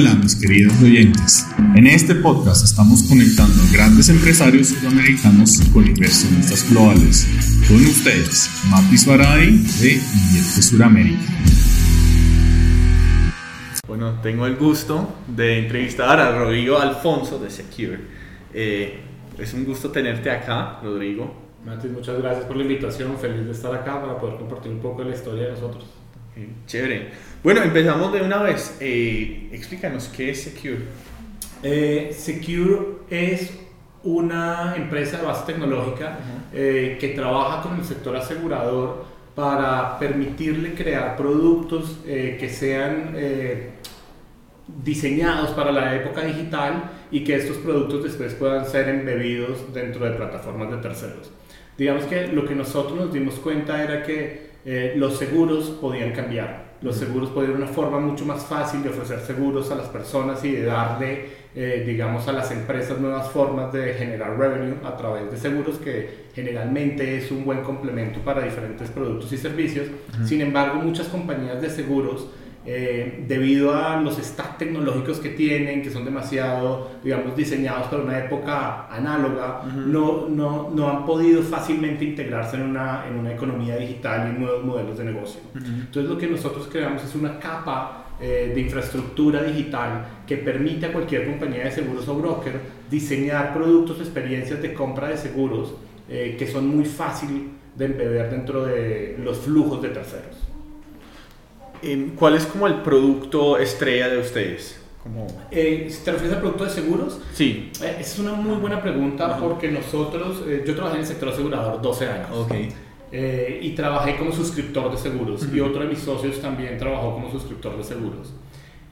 Hola mis queridos oyentes, en este podcast estamos conectando a grandes empresarios sudamericanos con inversionistas globales. Con ustedes, Mapis Baray de Invierte Suramérica. Bueno, tengo el gusto de entrevistar a Rodrigo Alfonso de Secure. Eh, es un gusto tenerte acá, Rodrigo. Matis, muchas gracias por la invitación. Feliz de estar acá para poder compartir un poco de la historia de nosotros. Chévere. Bueno, empezamos de una vez. Eh, explícanos qué es Secure. Eh, Secure es una empresa de base tecnológica eh, que trabaja con el sector asegurador para permitirle crear productos que sean diseñados para la época digital y que estos productos después puedan ser embebidos dentro de plataformas de terceros. Digamos que lo que nosotros nos dimos cuenta era que eh, los seguros podían cambiar. Los seguros podían ser una forma mucho más fácil de ofrecer seguros a las personas y de darle, eh, digamos, a las empresas nuevas formas de generar revenue a través de seguros, que generalmente es un buen complemento para diferentes productos y servicios. Sin embargo, muchas compañías de seguros eh, debido a los stacks tecnológicos que tienen, que son demasiado, digamos, diseñados para una época análoga, no, no, no, han podido fácilmente integrarse en una, en una economía digital y en nuevos modelos de negocio. Entonces lo que nosotros creamos es una capa eh, de infraestructura digital que permite a cualquier compañía de seguros o broker diseñar productos, experiencias de compra de seguros eh, que son muy fáciles de embeber dentro de los flujos de terceros. ¿Cuál es como el producto estrella de ustedes? Como... Eh, ¿Te refieres al producto de seguros? Sí. Eh, es una muy buena pregunta porque nosotros, eh, yo trabajé en el sector asegurador 12 años. Okay. Eh, y trabajé como suscriptor de seguros y otro de mis socios también trabajó como suscriptor de seguros.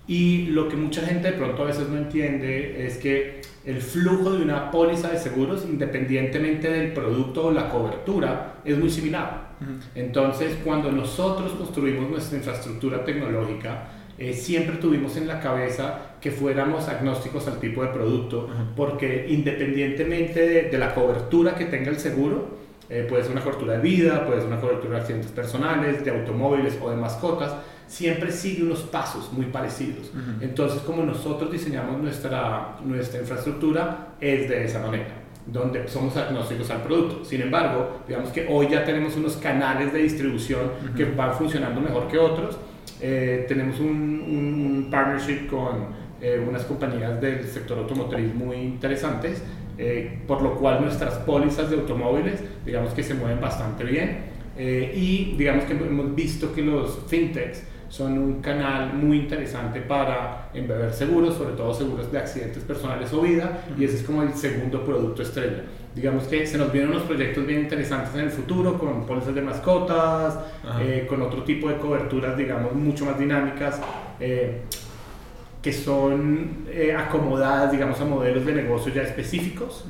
Y lo que mucha gente de pronto a veces no entiende es que el flujo de una póliza de seguros, independientemente del producto o la cobertura, es muy similar. Entonces, cuando nosotros construimos nuestra infraestructura tecnológica, eh, siempre tuvimos en la cabeza que fuéramos agnósticos al tipo de producto, porque independientemente de, la cobertura que tenga el seguro, eh, puede ser una cobertura de vida, puede ser una cobertura de accidentes personales, de automóviles o de mascotas, siempre sigue unos pasos muy parecidos. Entonces, como nosotros diseñamos nuestra, nuestra infraestructura, es de esa manera donde somos agnósticos al producto. Sin embargo, digamos que hoy ya tenemos unos canales de distribución que van funcionando mejor que otros. Eh, tenemos un, un, partnership con eh, unas compañías del sector automotriz muy interesantes, eh, por lo cual nuestras pólizas de automóviles, digamos que se mueven bastante bien. y digamos que hemos visto que los fintechs son un canal muy interesante para embeber seguros, sobre todo seguros de accidentes personales o vida, y ese es como el segundo producto estrella. Digamos que se nos vienen unos proyectos bien interesantes en el futuro con pólizas de mascotas, eh, con otro tipo de coberturas, digamos, mucho más dinámicas. Eh, que son eh, acomodadas, digamos, a modelos de negocio ya específicos.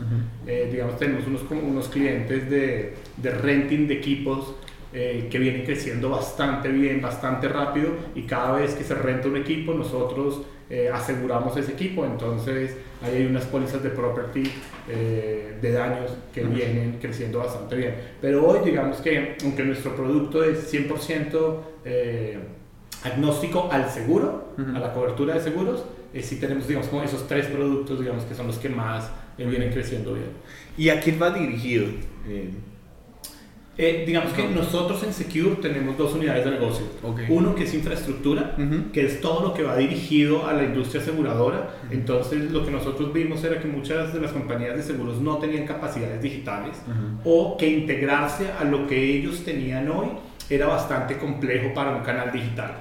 digamos, tenemos unos, unos clientes de, de renting de equipos eh, que viene creciendo bastante bien, bastante rápido y cada vez que se renta un equipo nosotros eh, aseguramos ese equipo, entonces ahí hay unas pólizas de property eh, de daños que vienen creciendo bastante bien. Pero hoy digamos que aunque nuestro producto es 100% agnóstico al seguro, a la cobertura de seguros, sí tenemos digamos como esos tres productos digamos que son los que más vienen creciendo bien. ¿Y a quién va dirigido? Eh, digamos que nosotros en Secure tenemos dos unidades de negocio. Uno que es infraestructura, que es todo lo que va dirigido a la industria aseguradora. Entonces lo que nosotros vimos era que muchas de las compañías de seguros no tenían capacidades digitales o que integrarse a lo que ellos tenían hoy era bastante complejo para un canal digital.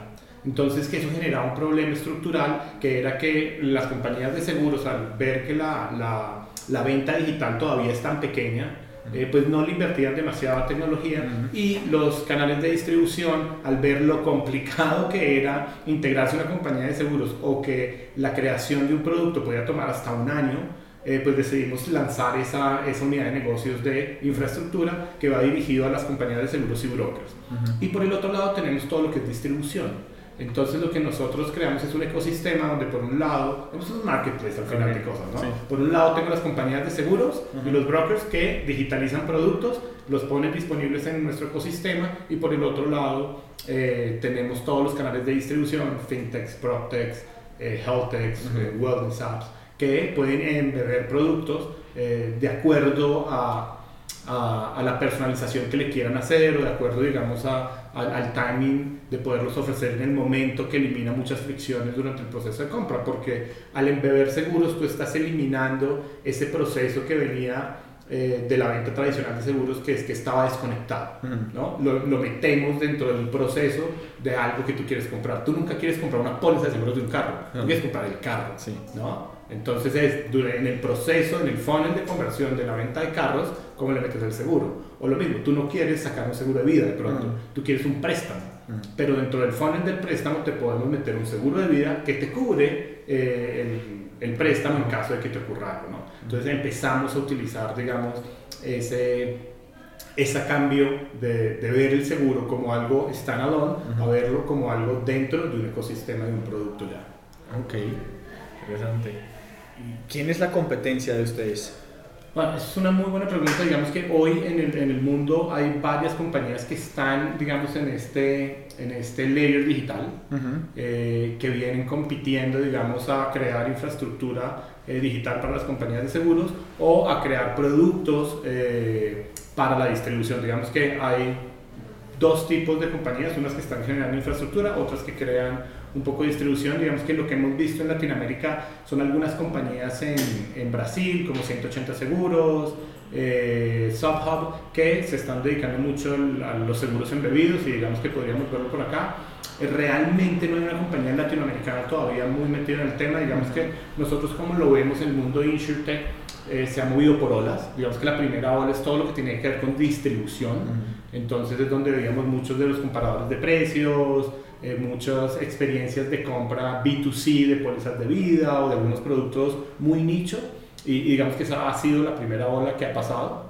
Entonces que eso generaba un problema estructural que era que las compañías de seguros al ver que la, la, la venta digital todavía es tan pequeña, eh, pues no le invertían demasiada tecnología y los canales de distribución, al ver lo complicado que era integrarse a una compañía de seguros o que la creación de un producto podía tomar hasta un año, eh, pues decidimos lanzar esa, esa, unidad de negocios de infraestructura que va dirigido a las compañías de seguros y brokers. Y por el otro lado tenemos todo lo que es distribución. Entonces lo que nosotros creamos es un ecosistema donde por un lado, es un marketplace al final de cosas, ¿no? Por un lado tengo las compañías de seguros y los brokers que digitalizan productos, los ponen disponibles en nuestro ecosistema y por el otro lado eh, tenemos todos los canales de distribución, fintechs, proptechs, eh, health techs, wellness apps, que pueden embeber productos de acuerdo a a, la personalización que le quieran hacer o de acuerdo, digamos, a, al timing de poderlos ofrecer en el momento que elimina muchas fricciones durante el proceso de compra, porque al embeber seguros tú estás eliminando ese proceso que venía eh, de la venta tradicional de seguros que es que estaba desconectado, ¿no? Lo, lo, metemos dentro del proceso de algo que tú quieres comprar. Tú nunca quieres comprar una póliza de seguros de un carro, tú quieres comprar el carro, sí. ¿no? Entonces es en el proceso, en el funnel de conversión de la venta de carros, ¿cómo le metes el seguro? O lo mismo, tú no quieres sacar un seguro de vida de pronto, tú quieres un préstamo, pero dentro del funnel del préstamo te podemos meter un seguro de vida que te cubre eh, el, el, préstamo en caso de que te ocurra algo, ¿no? Entonces empezamos a utilizar, digamos, ese, ese cambio de, de ver el seguro como algo standalone a verlo como algo dentro de un ecosistema de un producto ya. Ok, interesante. ¿Quién es la competencia de ustedes? Bueno, es una muy buena pregunta. Digamos que hoy en el, en el, mundo hay varias compañías que están, digamos, en este, en este layer digital, eh, que vienen compitiendo, digamos, a crear infraestructura eh, digital para las compañías de seguros o a crear productos eh, para la distribución. Digamos que hay dos tipos de compañías, unas que están generando infraestructura, otras que crean un poco de distribución. Digamos que lo que hemos visto en Latinoamérica son algunas compañías en, en Brasil, como 180 Seguros, eh, Subhub, que se están dedicando mucho a los seguros embebidos y digamos que podríamos verlo por acá. Eh, realmente no hay una compañía latinoamericana todavía muy metida en el tema. Digamos que nosotros como lo vemos en el mundo InsurTech, eh, se ha movido por olas. Digamos que la primera ola es todo lo que tiene que ver con distribución. Entonces es donde veíamos muchos de los comparadores de precios, eh, muchas experiencias de compra B2C de pólizas de vida o de algunos productos muy nicho y, digamos que esa ha sido la primera ola que ha pasado.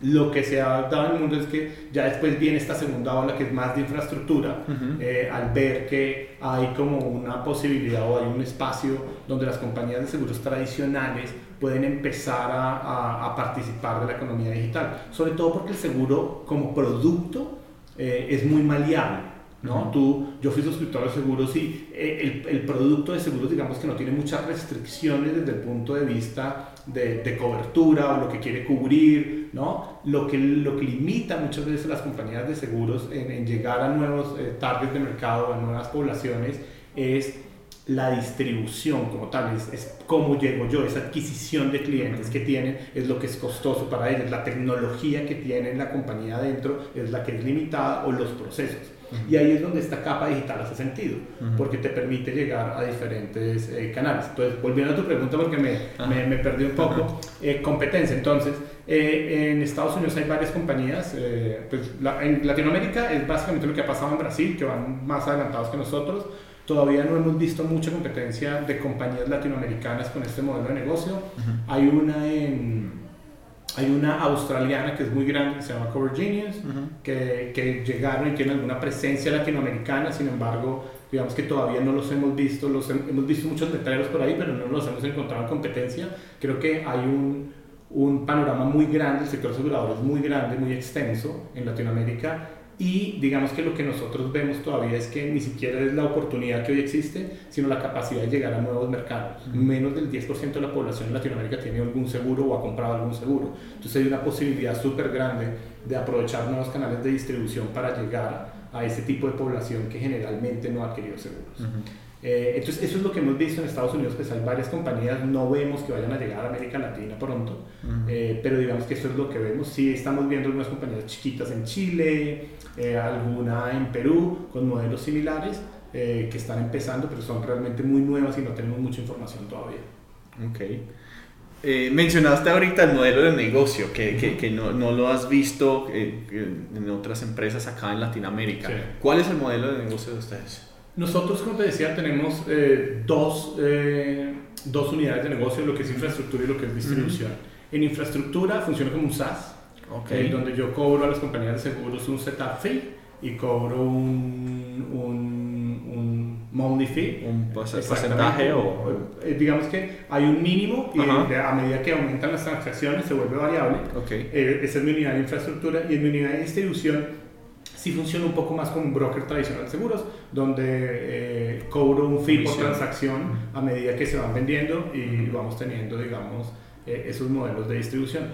Lo que se ha dado en el mundo es que ya después viene esta segunda ola que es más de infraestructura, eh, al ver que hay como una posibilidad o hay un espacio donde las compañías de seguros tradicionales pueden empezar a, a, participar de la economía digital, sobre todo porque el seguro como producto eh, es muy maleable. ¿No? Tú, yo fui suscriptor de seguros y eh, el, el, producto de seguros, digamos que no tiene muchas restricciones desde el punto de vista de, de cobertura o lo que quiere cubrir, ¿no? Lo que, lo que limita muchas veces a las compañías de seguros en, en llegar a nuevos eh, targets de mercado, a nuevas poblaciones, es la distribución como tal, es, es, cómo llego yo, esa adquisición de clientes que tienen es lo que es costoso para ellos, la tecnología que tiene la compañía adentro es la que es limitada o los procesos. Y ahí es donde esta capa digital hace sentido, porque te permite llegar a diferentes eh, canales. Entonces, volviendo a tu pregunta, porque me, me, me perdí un poco, eh, competencia. Entonces, eh, en Estados Unidos hay varias compañías, pues en Latinoamérica es básicamente lo que ha pasado en Brasil, que van más adelantados que nosotros. Todavía no hemos visto mucha competencia de compañías latinoamericanas con este modelo de negocio. Hay una en hay una australiana que es muy grande, que se llama Cover Genius, que, que, llegaron y tienen alguna presencia latinoamericana, sin embargo, digamos que todavía no los hemos visto, los hemos visto muchos letreros por ahí, pero no los hemos encontrado en competencia. Creo que hay un, un panorama muy grande, el sector asegurador es muy grande, muy extenso en Latinoamérica y digamos que lo que nosotros vemos todavía es que ni siquiera es la oportunidad que hoy existe, sino la capacidad de llegar a nuevos mercados. Menos del 10% de la población en Latinoamérica tiene algún seguro o ha comprado algún seguro. Entonces hay una posibilidad súper grande de aprovechar nuevos canales de distribución para llegar a ese tipo de población que generalmente no ha adquirido seguros. Eh, entonces, eso es lo que hemos visto en Estados Unidos, pues hay varias compañías, no vemos que vayan a llegar a América Latina pronto, eh, pero digamos que eso es lo que vemos. Sí estamos viendo algunas compañías chiquitas en Chile, eh, alguna en Perú, con modelos similares, que están empezando, pero son realmente muy nuevas y no tenemos mucha información todavía. Ok. mencionaste ahorita el modelo de negocio, que, que, que no, no, lo has visto en otras empresas acá en Latinoamérica. ¿Cuál es el modelo de negocio de ustedes? Nosotros, como te decía, tenemos eh, dos, eh, dos unidades de negocio, lo que es infraestructura y lo que es distribución. En infraestructura funciona como un SaaS, okay. donde yo cobro a las compañías de seguros un setup fee y cobro un, un, un monthly fee. Un porcentaje o... Eh, digamos que hay un mínimo y a medida que aumentan las transacciones se vuelve variable. Okay. esa es mi unidad de infraestructura y en mi unidad de distribución sí funciona un poco más como un broker tradicional de seguros, donde eh, cobro un fee por transacción a medida que se van vendiendo y vamos teniendo, digamos, eh, esos modelos de distribución.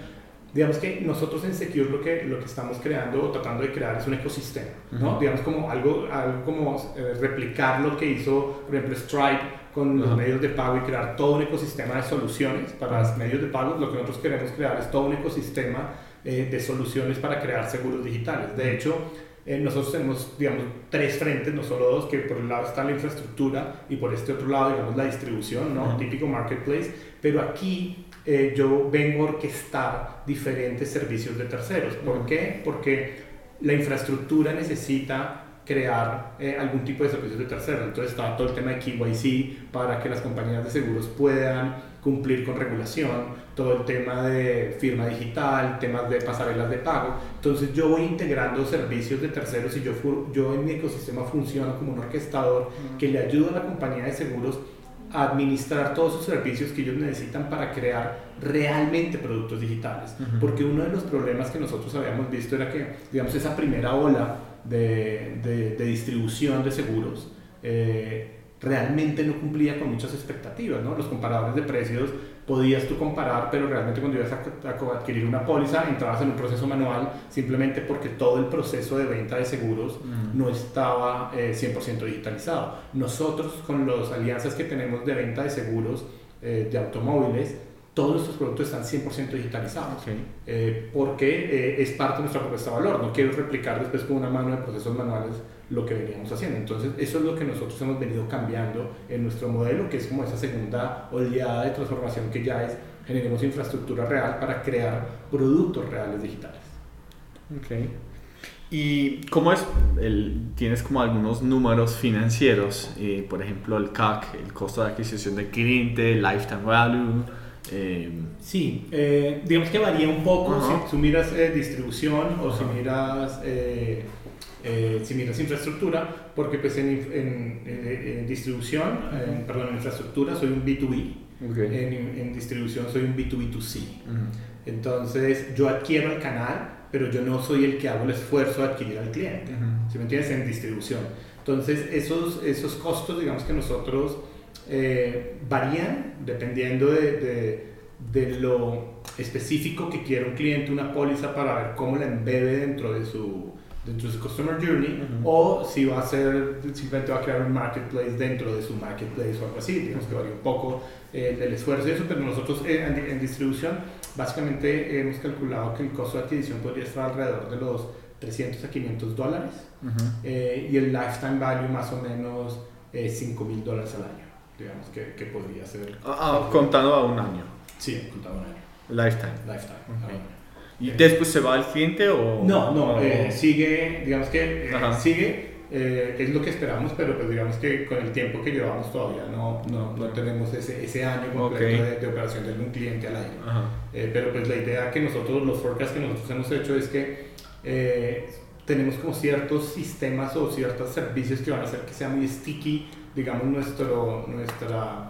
Digamos que nosotros en Secure lo que, lo que estamos creando o tratando de crear es un ecosistema, ¿no? Digamos como algo, algo como eh, replicar lo que hizo, por ejemplo, Stripe con los medios de pago y crear todo un ecosistema de soluciones para los medios de pago. Lo que nosotros queremos crear es todo un ecosistema eh, de soluciones para crear seguros digitales. De hecho, eh, nosotros tenemos, digamos, tres frentes, no solo dos, que por un lado está la infraestructura y por este otro lado, digamos, la distribución, ¿no? Típico marketplace. Pero aquí eh, yo vengo a orquestar diferentes servicios de terceros. ¿Por qué? Porque la infraestructura necesita crear eh, algún tipo de servicios de terceros. Entonces está todo el tema de KYC para que las compañías de seguros puedan cumplir con regulación, todo el tema de firma digital, temas de pasarelas de pago. Entonces yo voy integrando servicios de terceros y yo, yo en mi ecosistema funciono como un orquestador que le ayuda a la compañía de seguros administrar todos esos servicios que ellos necesitan para crear realmente productos digitales. Porque uno de los problemas que nosotros habíamos visto era que, digamos, esa primera ola de, de, distribución de seguros eh, realmente no cumplía con muchas expectativas, ¿no? Los comparadores de precios podías tú comparar, pero realmente cuando ibas a, adquirir una póliza entrabas en un proceso manual simplemente porque todo el proceso de venta de seguros no estaba 100% eh, digitalizado. Nosotros con las alianzas que tenemos de venta de seguros eh, de automóviles, todos nuestros productos están 100% digitalizados. Eh, porque es parte de nuestra propuesta de valor. No quiero replicar después con una mano de procesos manuales lo que veníamos haciendo. Entonces, eso es lo que nosotros hemos venido cambiando en nuestro modelo, que es como esa segunda oleada de transformación que ya es generemos infraestructura real para crear productos reales digitales. Ok. ¿Y cómo es? El, ¿Tienes como algunos números financieros? Eh, por ejemplo, el CAC, el costo de adquisición de cliente, lifetime value. Eh, sí, eh, digamos que varía un poco si tú miras distribución o si miras eh, si miras infraestructura, porque pues en, en, distribución, perdón, en infraestructura soy un B2B, en, distribución soy un B2B2C. Entonces yo adquiero el canal, pero yo no soy el que hago el esfuerzo de adquirir al cliente, si me entiendes? En distribución. Entonces esos, esos costos, digamos que nosotros eh, varían dependiendo de, de, de lo específico que quiera un cliente, una póliza para ver cómo la embebe dentro de su, dentro de su Customer Journey o si va a ser, simplemente va a crear un marketplace dentro de su marketplace o algo así, digamos que varía un poco eh, el esfuerzo y eso, pero nosotros eh, en, distribución básicamente hemos calculado que el costo de adquisición podría estar alrededor de los 300 a 500 dólares eh, y el lifetime value más o menos 5 mil dólares al año, digamos que, que podría ser. Ah, ah, contando a un año. Sí, contando a un año. Lifetime. Lifetime. ¿Y después se va el cliente o...? No, no, eh, sigue, digamos que eh, sigue, eh, es lo que esperamos, pero pues digamos que con el tiempo que llevamos todavía no, no, no tenemos ese, ese año completo de, operación de un cliente al año. pero pues la idea que nosotros, los forecasts que nosotros hemos hecho es que tenemos como ciertos sistemas o ciertos servicios que van a hacer que sea muy sticky, digamos, nuestro, nuestra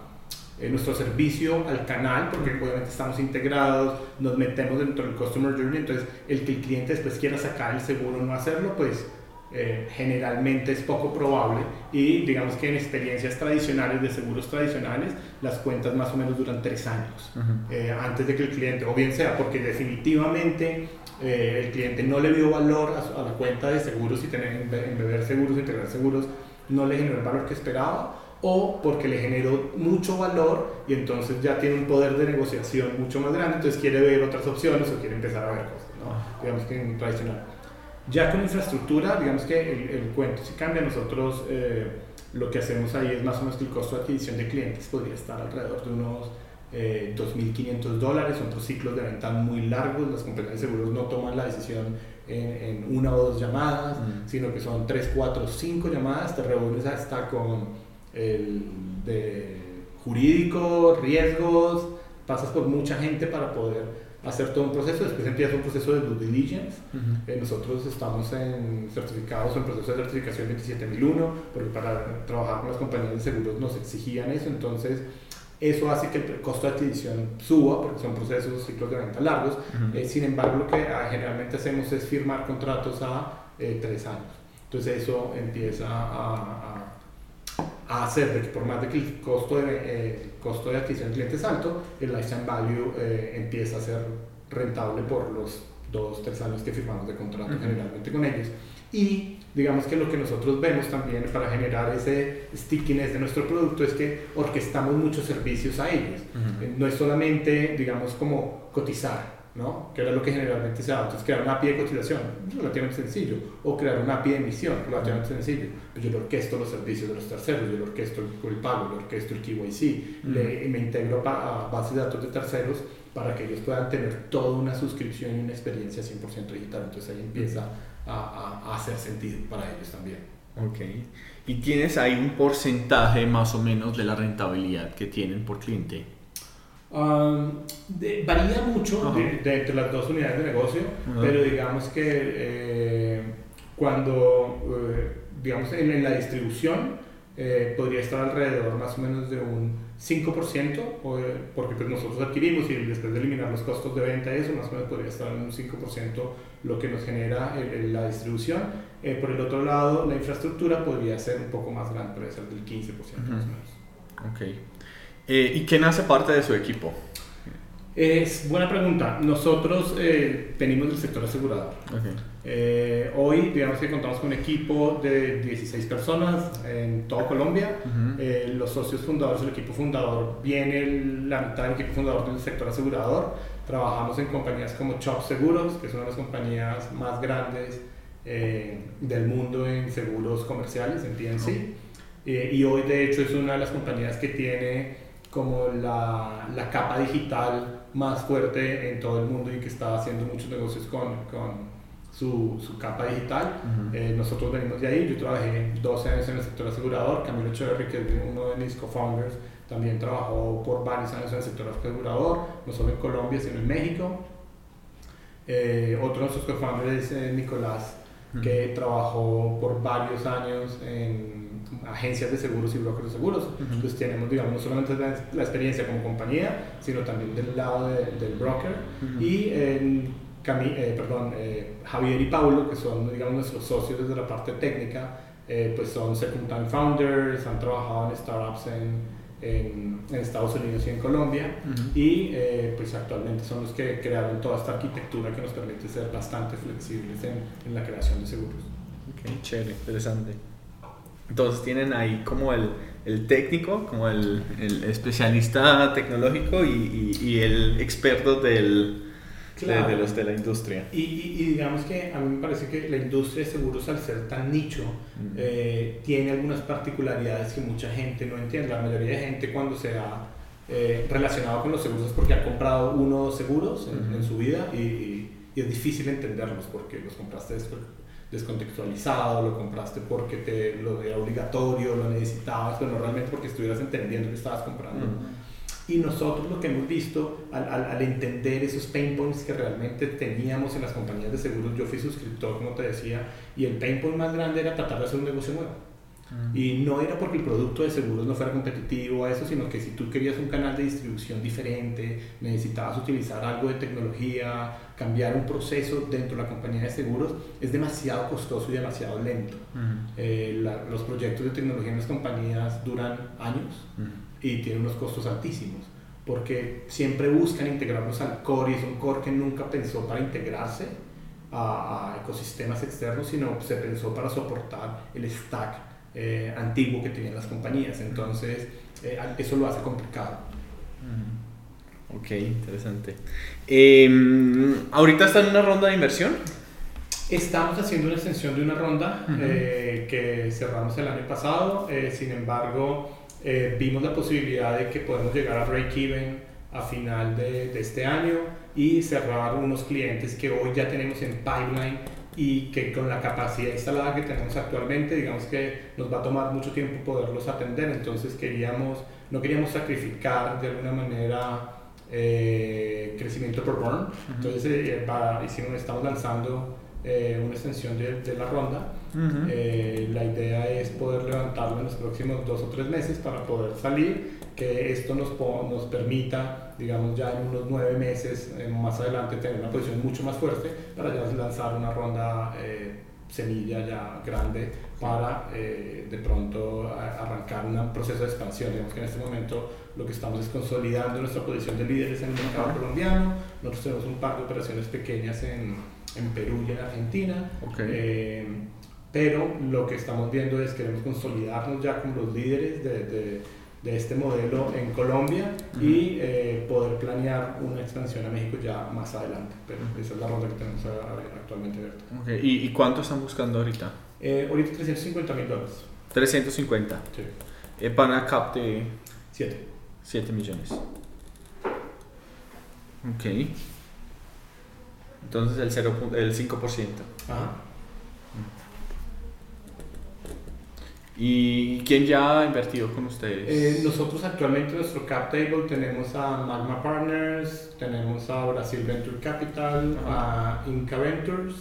eh, nuestro servicio al canal, porque obviamente estamos integrados, nos metemos dentro del Customer Journey, entonces el que el cliente después quiera sacar el seguro o no hacerlo, pues eh, generalmente es poco probable y digamos que en experiencias tradicionales de seguros tradicionales las cuentas más o menos duran tres años eh, antes de que el cliente o bien sea porque definitivamente el cliente no le vio valor a, la cuenta de seguros y tener en beber seguros integrar seguros no le generó el valor que esperaba o porque le generó mucho valor y entonces ya tiene un poder de negociación mucho más grande, entonces quiere ver otras opciones o quiere empezar a ver cosas, ¿no? digamos que en tradicional. Ya con infraestructura, digamos que el, cuento si cambia, nosotros eh, lo que hacemos ahí es más o menos que el costo de adquisición de clientes podría estar alrededor de unos eh, 2.500 dólares, son otros ciclos de venta muy largos, las compañías de seguros no toman la decisión en, una o dos llamadas, mm. sino que son 3, 4, 5 llamadas, te reúnes hasta con el de jurídico, riesgos, pasas por mucha gente para poder hacer todo un proceso, después empieza un proceso de due diligence. Eh, nosotros estamos en certificados en proceso de certificación 27001, porque para trabajar con las compañías de seguros nos exigían eso, entonces Eso hace que el costo de adquisición suba porque son procesos, ciclos de venta largos. Eh, sin embargo, lo que ah, generalmente hacemos es firmar contratos a eh, tres años. Entonces eso empieza a, a, hacer de que por más de que el costo de, eh, costo de adquisición del cliente es alto, el lifetime value empieza a ser rentable por los dos, tres años que firmamos de contrato generalmente con ellos. Y digamos que lo que nosotros vemos también para generar ese stickiness de nuestro producto es que orquestamos muchos servicios a ellos. Eh, no es solamente, digamos, como cotizar, ¿no? Que era lo que generalmente se da. Entonces, crear una API de cotización, relativamente sencillo. O crear una API de emisión, relativamente sencillo. Pero yo le orquesto los servicios de los terceros, yo le orquesto el, pago, le orquesto el KYC, le, me integro a bases de datos de terceros para que ellos puedan tener toda una suscripción y una experiencia 100% digital. Entonces ahí empieza a, a, hacer sentido para ellos también. Ok. ¿Y tienes ahí un porcentaje más o menos de la rentabilidad que tienen por cliente? varía mucho de, entre las dos unidades de negocio, pero digamos que eh, cuando, eh, digamos, en, la distribución eh, podría estar alrededor más o menos de un 5%, porque pues nosotros adquirimos y después de eliminar los costos de venta, eso más o menos podría estar en un 5% lo que nos genera la distribución. Eh, por el otro lado, la infraestructura podría ser un poco más grande, podría ser del 15% más o menos. Ok. Eh, ¿Y quién hace parte de su equipo? Es buena pregunta. Nosotros eh, venimos del sector asegurador. Eh, hoy, digamos que contamos con un equipo de 16 personas en toda Colombia. los socios fundadores, el equipo fundador, viene la mitad del equipo fundador del sector asegurador. Trabajamos en compañías como Chop Seguros, que es una de las compañías más grandes eh, del mundo en seguros comerciales, en PNC. Eh, y hoy, de hecho, es una de las compañías que tiene como la, la, capa digital más fuerte en todo el mundo y que está haciendo muchos negocios con, con su, su, capa digital. Eh, nosotros venimos de ahí, yo trabajé 12 años en el sector asegurador, Camilo Cherry, que es uno de mis co-founders, también trabajó por varios años en el sector asegurador, no solo en Colombia, sino en México. Eh, otro de nuestros co-founders es eh, Nicolás, que trabajó por varios años en agencias de seguros y brokers de seguros. Entonces tenemos, digamos, no solamente la, experiencia como compañía, sino también del lado del broker. Y eh, perdón, Javier y Paulo, que son, digamos, nuestros socios desde la parte técnica, pues son second time founders, han trabajado en startups en en, Estados Unidos y en Colombia y eh, pues actualmente son los que crearon toda esta arquitectura que nos permite ser bastante flexibles en, en la creación de seguros. Ok, chévere, interesante. Entonces tienen ahí como el, el técnico, como el, el, especialista tecnológico y, y, y el experto del, de, los de la industria. Y, y, digamos que a mí me parece que la industria de seguros, al ser tan nicho, eh, tiene algunas particularidades que mucha gente no entiende. La mayoría de gente cuando se ha eh, relacionado con los seguros es porque ha comprado uno o dos seguros en, su vida y, es difícil entenderlos porque los compraste descontextualizado, lo compraste porque te, lo era obligatorio, lo necesitabas, pero no realmente porque estuvieras entendiendo que estabas comprando. Y nosotros lo que hemos visto al, al, entender esos pain points que realmente teníamos en las compañías de seguros, yo fui suscriptor, como te decía, y el pain point más grande era tratar de hacer un negocio nuevo. Y no era porque el producto de seguros no fuera competitivo a eso, sino que si tú querías un canal de distribución diferente, necesitabas utilizar algo de tecnología, cambiar un proceso dentro de la compañía de seguros, es demasiado costoso y demasiado lento. Eh, los proyectos de tecnología en las compañías duran años y tiene unos costos altísimos, porque siempre buscan integrarnos al core y es un core que nunca pensó para integrarse a, ecosistemas externos, sino se pensó para soportar el stack eh, antiguo que tenían las compañías. Entonces, eh, eso lo hace complicado. Ok, interesante. Em, ¿Ahorita está en una ronda de inversión? Estamos haciendo una extensión de una ronda eh, que cerramos el año pasado, sin embargo, eh, vimos la posibilidad de que podemos llegar a break-even a final de, de, este año y cerrar unos clientes que hoy ya tenemos en pipeline y que con la capacidad instalada que tenemos actualmente, digamos que nos va a tomar mucho tiempo poderlos atender, entonces queríamos, no queríamos sacrificar de alguna manera eh, crecimiento por burn, entonces eh, hicimos, estamos lanzando eh, una extensión de, de la ronda. Eh, la idea es poder levantarlo en los próximos dos o tres meses para poder salir, que esto nos, nos permita, digamos, ya en unos nueve meses eh, más adelante tener una posición mucho más fuerte para ya lanzar una ronda eh, semilla ya grande para eh, de pronto arrancar un proceso de expansión. Digamos que en este momento lo que estamos es consolidando nuestra posición de líderes en el mercado colombiano. Nosotros tenemos un par de operaciones pequeñas en, en Perú y en Argentina. pero lo que estamos viendo es que queremos consolidarnos ya como los líderes de de este modelo en Colombia y eh, poder planear una expansión a México ya más adelante. Pero esa es la ronda que tenemos actualmente abierta. Okay. ¿Y, ¿Y, cuánto están buscando ahorita? Eh, ahorita 350 mil dólares. 350. Sí. Eh, cap de 7. 7 millones. Ok. Entonces el, 0, el 5%. Ajá. ¿Y quién ya ha invertido con ustedes? Eh, nosotros actualmente en nuestro cap table tenemos a Magma Partners, tenemos a Brasil Venture Capital, a Inca Ventures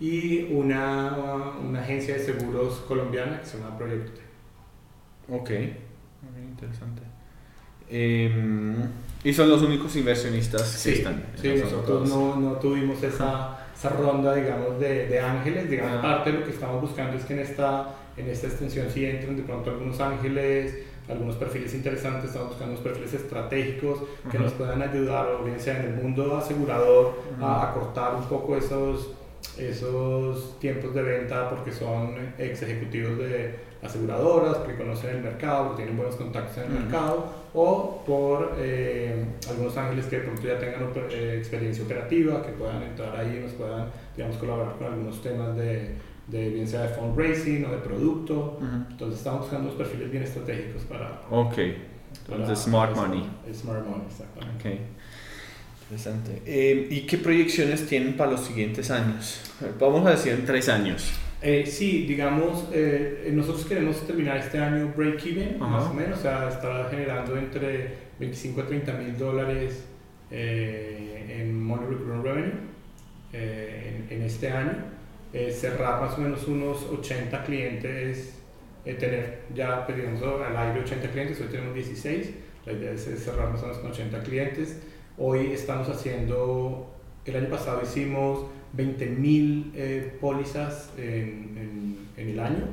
y una, una, agencia de seguros colombiana que se llama Proyecto. Ok, muy interesante. Em, ¿Y son los únicos inversionistas que están? Sí, nosotros no, no, tuvimos esa, esa ronda, digamos, de, de ángeles. Digamos, ah. parte de lo que estamos buscando es que en esta en esta extensión si entran de pronto algunos ángeles, algunos perfiles interesantes, estamos buscando unos perfiles estratégicos que nos puedan ayudar, o bien sea en el mundo asegurador, a acortar un poco esos, esos tiempos de venta porque son ex ejecutivos de aseguradoras, que conocen el mercado, que tienen buenos contactos en el mercado, o por eh, algunos ángeles que de pronto ya tengan eh, experiencia operativa, que puedan entrar ahí y nos puedan, digamos, colaborar con algunos temas de de bien sea de fundraising o de producto. Entonces estamos buscando unos perfiles bien estratégicos para... Ok. Entonces smart money. Smart money, exactamente. Ok. Interesante. Eh, ¿Y qué proyecciones tienen para los siguientes años? Vamos a decir en tres años. Eh, sí, digamos, eh, nosotros queremos terminar este año break-even, más o menos, o sea, estar generando entre 25 a 30 mil dólares en Money Recurrent Revenue en, en, este año. Eh, cerrar más o menos unos 80 clientes, eh, tener ya pedimos al aire 80 clientes, hoy tenemos 16, la idea es cerrar más o menos con 80 clientes. Hoy estamos haciendo, el año pasado hicimos 20.000 eh, pólizas en, en, el año.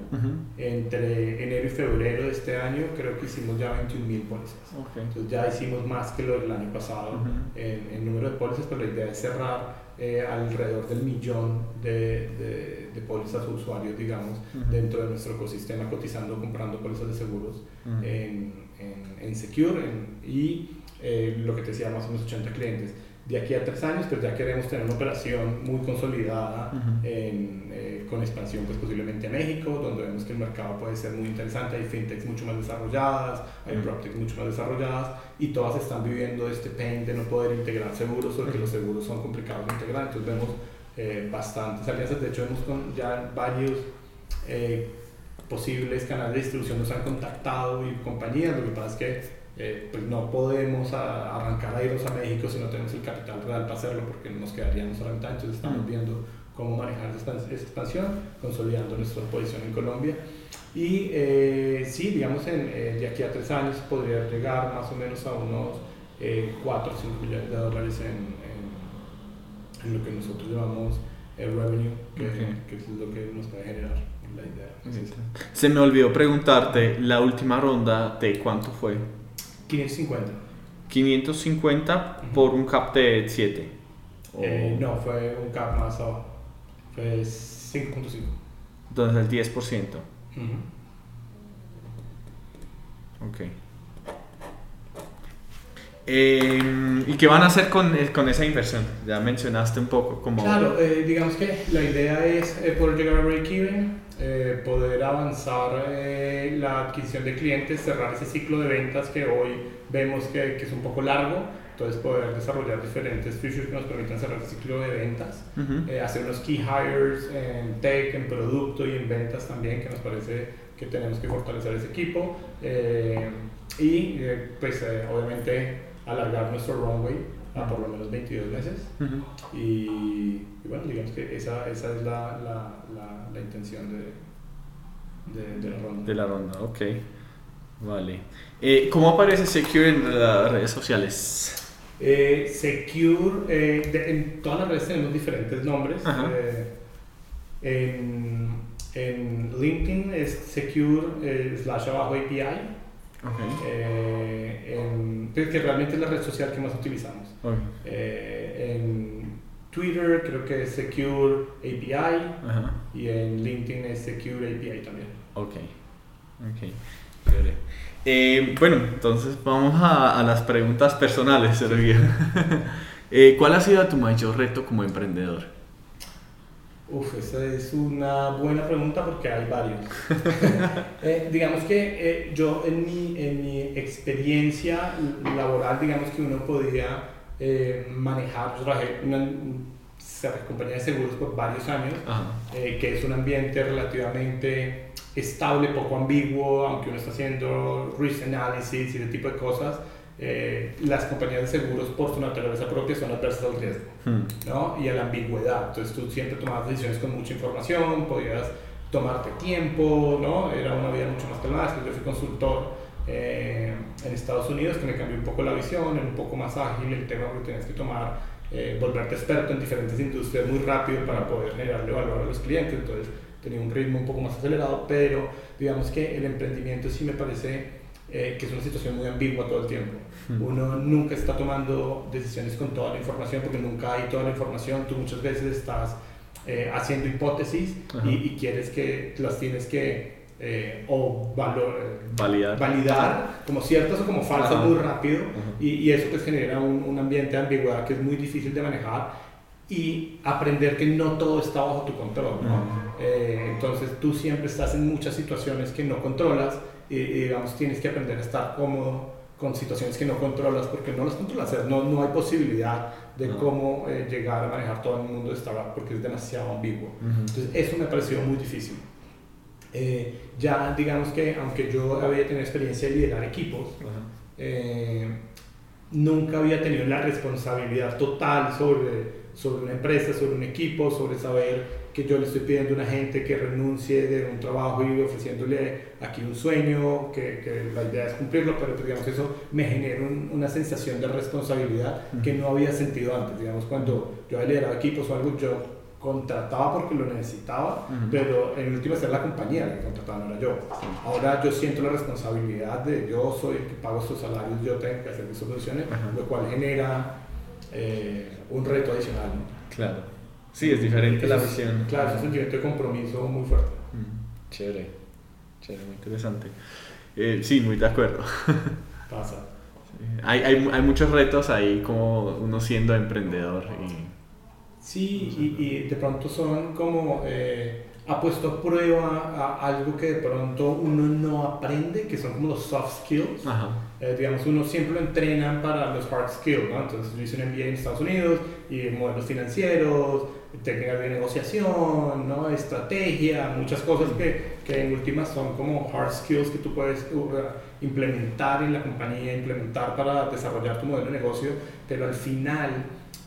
Entre enero y febrero de este año creo que hicimos ya 21.000 pólizas. Entonces ya hicimos más que lo del año pasado en, en número de pólizas, pero la idea es cerrar eh, alrededor del millón de, de, de pólizas o usuarios, digamos, dentro de nuestro ecosistema, cotizando, comprando pólizas de seguros en, en, en, Secure y eh, lo que te decía, más o menos 80 clientes. De aquí a tres años, pues ya queremos tener una operación muy consolidada en, eh, con expansión pues posiblemente a México, donde vemos que el mercado puede ser muy interesante, hay fintechs mucho más desarrolladas, hay uh mucho más desarrolladas y todas están viviendo este pain de no poder integrar seguros o que los seguros son complicados de integrar, entonces vemos eh, bastantes alianzas, de hecho vemos con ya varios eh, posibles canales de distribución nos han contactado y compañías, lo que pasa es que eh, pues no podemos arrancar a irnos a México si no tenemos el capital real para hacerlo porque nos quedaríamos a la mitad, entonces estamos viendo cómo manejar esta, expansión, consolidando nuestra posición en Colombia. Y eh, sí, digamos, en, eh, de aquí a tres años podría llegar más o menos a unos 4 o 5 millones de dólares en, en, lo que nosotros llamamos el revenue, que, que es lo que nos puede generar la idea. Se me olvidó preguntarte, la última ronda, ¿de cuánto fue? 550. 550 por un cap de 7. Eh, no, fue un cap más abajo. Fue 5.5. Entonces el 10%. Ok. Eh, ¿Y qué van a hacer con, con, esa inversión? Ya mencionaste un poco como... Claro, eh, digamos que la idea es poder llegar a break-even eh, poder avanzar eh, la adquisición de clientes, cerrar ese ciclo de ventas que hoy vemos que, que, es un poco largo, entonces poder desarrollar diferentes features que nos permitan cerrar el ciclo de ventas, eh, hacer unos key hires en tech, en producto y en ventas también, que nos parece que tenemos que fortalecer ese equipo. Y pues obviamente alargar nuestro runway a por lo menos 22 meses. y, y, bueno, digamos que esa, esa es la, la, la, intención de, de, de, la ronda. De la ronda, ok. Vale. Eh, ¿Cómo aparece Secure en las redes sociales? Eh, Secure, eh, de- en todas las redes tenemos diferentes nombres. Eh, en, en LinkedIn es Secure slash abajo API. Eh, en- que realmente es la red social que más utilizamos. Eh, en Twitter creo que es Secure API y en LinkedIn es Secure API también. Ok. Ok. Eh, bueno, entonces vamos a, a las preguntas personales, Sergio. Eh, ¿Cuál ha sido tu mayor reto como emprendedor? Uf, esa es una buena pregunta porque hay varios. Eh, digamos que eh, yo en mi, en mi experiencia laboral, digamos que uno podía eh, manejar, yo trabajé en una compañía de seguros por varios años, que es un ambiente relativamente estable, poco ambiguo, aunque uno está haciendo risk analysis y ese tipo de cosas. Eh, las compañías de seguros, por su naturaleza propia, son adversas al riesgo. Hmm. ¿no? y a la ambigüedad. Entonces tú siempre tomabas decisiones con mucha información, podías tomarte tiempo, ¿no? era una vida mucho más calmada. Después yo fui consultor eh, en Estados Unidos que me cambió un poco la visión, era un poco más ágil el tema porque tenías que tomar, eh, volverte experto en diferentes industrias muy rápido para poder generarle valor a los clientes. Entonces tenía un ritmo un poco más acelerado, pero digamos que el emprendimiento sí me parece eh, que es una situación muy ambigua todo el tiempo. Uno nunca está tomando decisiones con toda la información porque nunca hay toda la información. Tú muchas veces estás eh, haciendo hipótesis y, y quieres que las tienes que eh, o valor, eh, Validar. validar como ciertas o como falsas Ajá. muy rápido y, y eso pues genera un, un ambiente de ambigüedad que es muy difícil de manejar y aprender que no todo está bajo tu control. ¿no? Eh, entonces tú siempre estás en muchas situaciones que no controlas y, y, digamos tienes que aprender a estar cómodo con situaciones que no controlas porque no las controlas, o sea, no, no hay posibilidad de Ajá. cómo eh, llegar a manejar todo el mundo de startup porque es demasiado ambiguo. Ujú. Entonces eso me pareció muy difícil. Eh, ya digamos que aunque yo había tenido experiencia de liderar equipos, Ajá. eh, nunca había tenido la responsabilidad total sobre, sobre una empresa, sobre un equipo, sobre saber que yo le estoy pidiendo a una gente que renuncie de un trabajo y ofreciéndole aquí un sueño, que, que la idea es cumplirlo, pero pues, digamos eso me genera un- una sensación de responsabilidad que no había sentido antes. Digamos, cuando yo liderado equipos o algo, yo contrataba porque lo necesitaba, Ujú. pero en última era la compañía la que contrataba, no era yo. Ahora yo siento la responsabilidad de yo soy el que pago estos salarios, yo tengo que hacer mis soluciones, Ajá. lo cual genera eh, un reto adicional. ¿no? Claro. Sí, es diferente la visión. Claro, es un sentimiento de compromiso muy fuerte. Mm, Chévere. Chévere, muy interesante. Eh, sí, muy de acuerdo. Pasa. Sí. Hay, hay, hay muchos retos ahí como uno siendo emprendedor y... Sí, y, y de pronto son como eh, ha puesto a prueba a algo que de pronto uno no aprende, que son como los soft skills. Ajá. Eh, digamos, uno siempre lo entrenan para los hard skills, ¿no? Entonces, yo hice un MBA en Estados Unidos y modelos financieros, técnicas de negociación, ¿no? Estrategia, muchas cosas que, que en últimas son como hard skills que tú puedes uh, implementar en la compañía, implementar para desarrollar tu modelo de negocio, pero al final,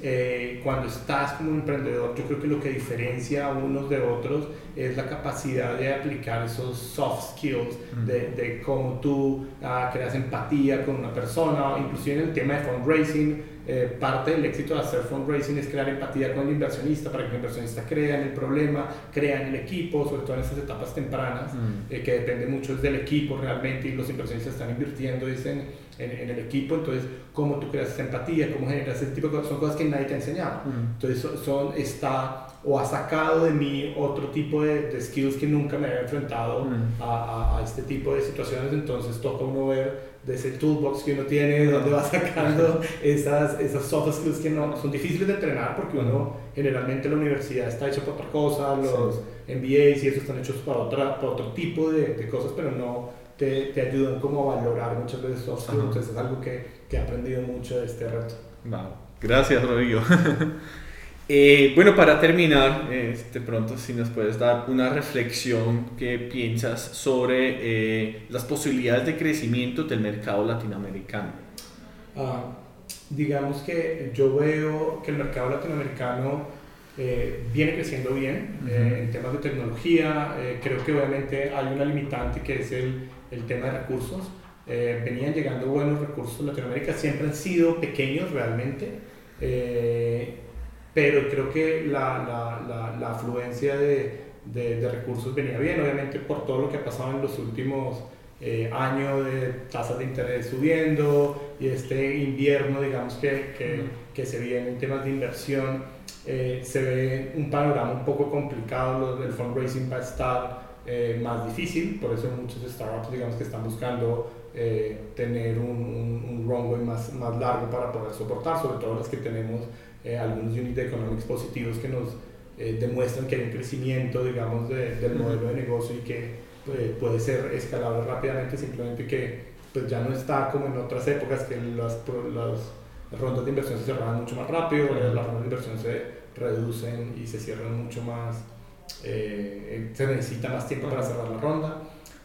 eh, cuando estás como emprendedor, yo creo que lo que diferencia a unos de otros es la capacidad de aplicar esos soft skills, Mm. de, de cómo tú ah, creas empatía con una persona, inclusive en el tema de fundraising. eh, parte del éxito de hacer fundraising es crear empatía con el inversionista para que el inversionista crea en el problema, crea en el equipo, sobre todo en estas etapas tempranas, Mm. eh, que depende mucho del equipo realmente y los inversionistas están invirtiendo es en, en, en el equipo, entonces cómo tú creas esa empatía, cómo generas ese tipo de cosas, son cosas que nadie te ha enseñado. Mm. Entonces son, son- está o ha sacado de mí otro tipo de, de skills que nunca me había enfrentado Mm. a, a- a este tipo de situaciones, entonces toca uno ver de ese toolbox que uno tiene, donde va sacando esas, esas soft skills que no, son difíciles de entrenar porque uno generalmente la universidad está hecha para otra cosa, los MBAs y eso están hechos para, otra, para otro tipo de, de cosas, pero no te, te ayudan como a valorar muchas veces soft skills, entonces es algo que, que he aprendido mucho de este reto. Wow. Gracias, Rodrigo. Eh, bueno, para terminar, eh, de pronto si nos puedes dar una reflexión que piensas sobre eh, las posibilidades de crecimiento del mercado latinoamericano. Ah, digamos que yo veo que el mercado latinoamericano eh, viene creciendo bien eh, Ujú. en temas de tecnología. eh, creo que obviamente hay una limitante que es el, el tema de recursos. venían llegando buenos recursos Latinoamérica, siempre han sido pequeños realmente, eh, pero creo que la, la, la, afluencia de, de, recursos venía bien, obviamente por todo lo que ha pasado en los últimos eh, años de tasas de interés subiendo y este invierno, digamos, que, que, que se viene en temas de inversión, se ve un panorama un poco complicado, el fundraising va a estar más difícil, por eso muchos startups, digamos, que están buscando eh, tener un, un, runway más, más largo para poder soportar, sobre todo los que tenemos eh, algunos unit economics positivos que nos eh, demuestran que hay un crecimiento, digamos, del modelo de negocio y que puede ser escalable rápidamente, simplemente que pues ya no está como en otras épocas que las, las rondas de inversión se cerraban mucho más rápido, las rondas de inversión se reducen y se cierran mucho más, se necesita más tiempo para cerrar la ronda.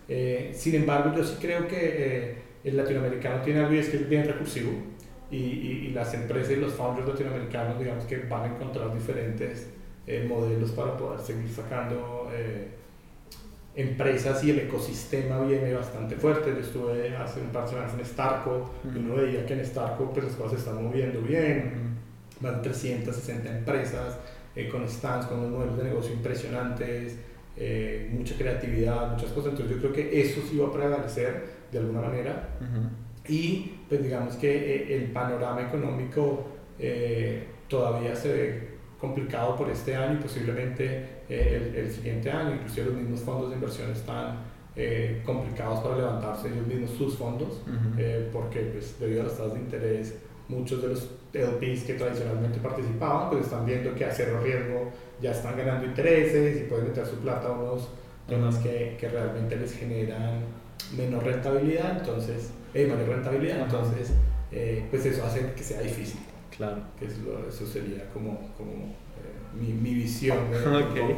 Eh, sin embargo, yo sí creo que eh, el latinoamericano tiene algo y es que es bien recursivo y, y, las empresas y los founders latinoamericanos, digamos que van a encontrar diferentes eh, modelos para poder seguir sacando empresas y el ecosistema viene bastante fuerte. Yo estuve hace un par de semanas en Starco y uno veía que en Starco pues, las cosas se están moviendo bien, más de 360 empresas con stands, con unos modelos de negocio impresionantes. Eh, mucha creatividad, muchas cosas. Entonces yo creo que eso sí va a prevalecer de alguna manera. Y pues digamos que eh, el panorama económico eh, todavía se ve complicado por este año y posiblemente el, el, siguiente año. Inclusive los mismos fondos de inversión están complicados para levantarse ellos mismos sus fondos porque pues, debido a las tasas de interés muchos de los LPs que tradicionalmente participaban pues están viendo que a cero riesgo ya están ganando intereses y pueden meter su plata a unos temas que, que realmente les generan menor rentabilidad, entonces, eh, mayor rentabilidad, entonces, eh, pues eso hace que sea difícil. Claro. Que eso, sería como, como eh, mi, mi, visión okay.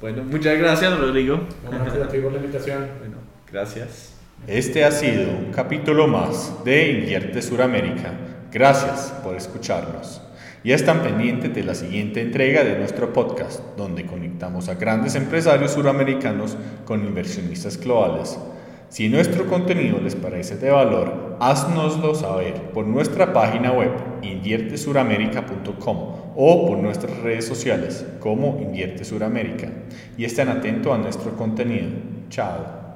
Bueno, muchas gracias, Rodrigo. gracias a ti por la invitación. Bueno, gracias. Este ha sido un capítulo más de Invierte Suramérica. Gracias por escucharnos. Y están pendientes de la siguiente entrega de nuestro podcast, donde conectamos a grandes empresarios suramericanos con inversionistas globales. Si nuestro contenido les parece de valor, haznoslo saber por nuestra página web inviertesuramerica.com o por nuestras redes sociales como Invierte Suramérica. Y estén atentos a nuestro contenido. Chao.